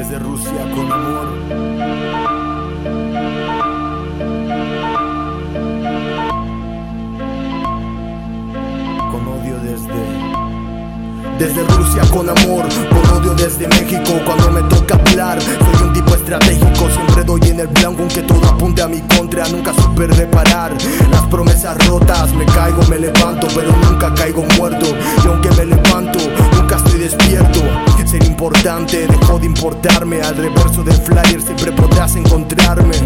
desde Rusia con amor. Con odio Desde Rusia con amor, con odio desde México Cuando me toca hablar, soy un tipo estratégico Siempre doy en el blanco aunque todo apunte a mi contra. Nunca supe reparar las promesas rotas. Me caigo, me levanto, pero nunca caigo muerto. Y aunque me levanto, nunca estoy despierto. Ser importante, dejó de importarme. Al reverso del flyer siempre podrás encontrarme.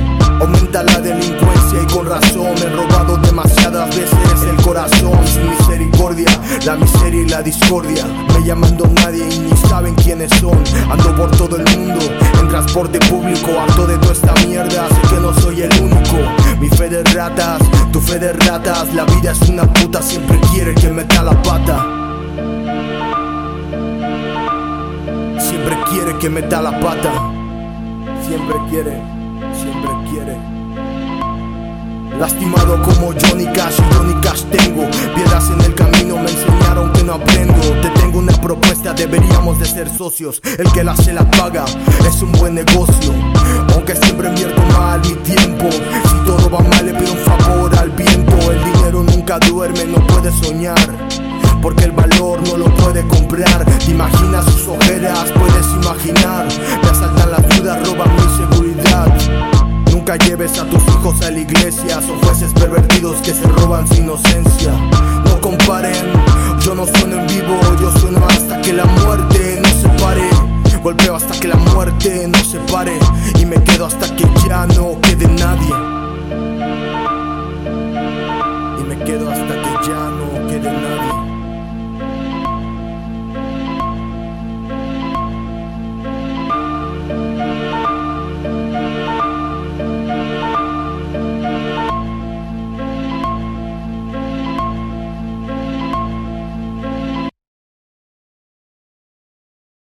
Aumenta la delincuencia y con razón he robado demasiadas veces el corazón. Sin misericordia, la miseria y la discordia. Me llamando nadie y ni saben quiénes son. Ando por todo el mundo en transporte público. Harto de toda esta mierda, sé que no soy el único. Mi fe de ratas, tu fe de ratas. La vida es una puta, siempre quiere que meta la pata quiere que meta la pata. Siempre quiere, siempre quiere. Lastimado como Johnny Cash Johnny Cash tengo. Piedras en el camino me enseñaron que no aprendo. Te tengo una propuesta, deberíamos de ser socios. El que la se la paga es un buen negocio. Aunque siempre invierto mal mi tiempo. Si todo va mal le pido un favor al viento. El dinero nunca duerme, no puede soñar porque el valor no lo puede comprar. Te imaginas sus ojeras, puedes imaginar. Me asaltan las dudas, roban mi seguridad. Nunca lleves a tus hijos a la iglesia, son jueces pervertidos que se roban su inocencia. No comparen, yo no sueno en vivo, yo sueno hasta que la muerte nos separe. Golpeo hasta que la muerte nos separe y me quedo hasta que ya no quede nadie.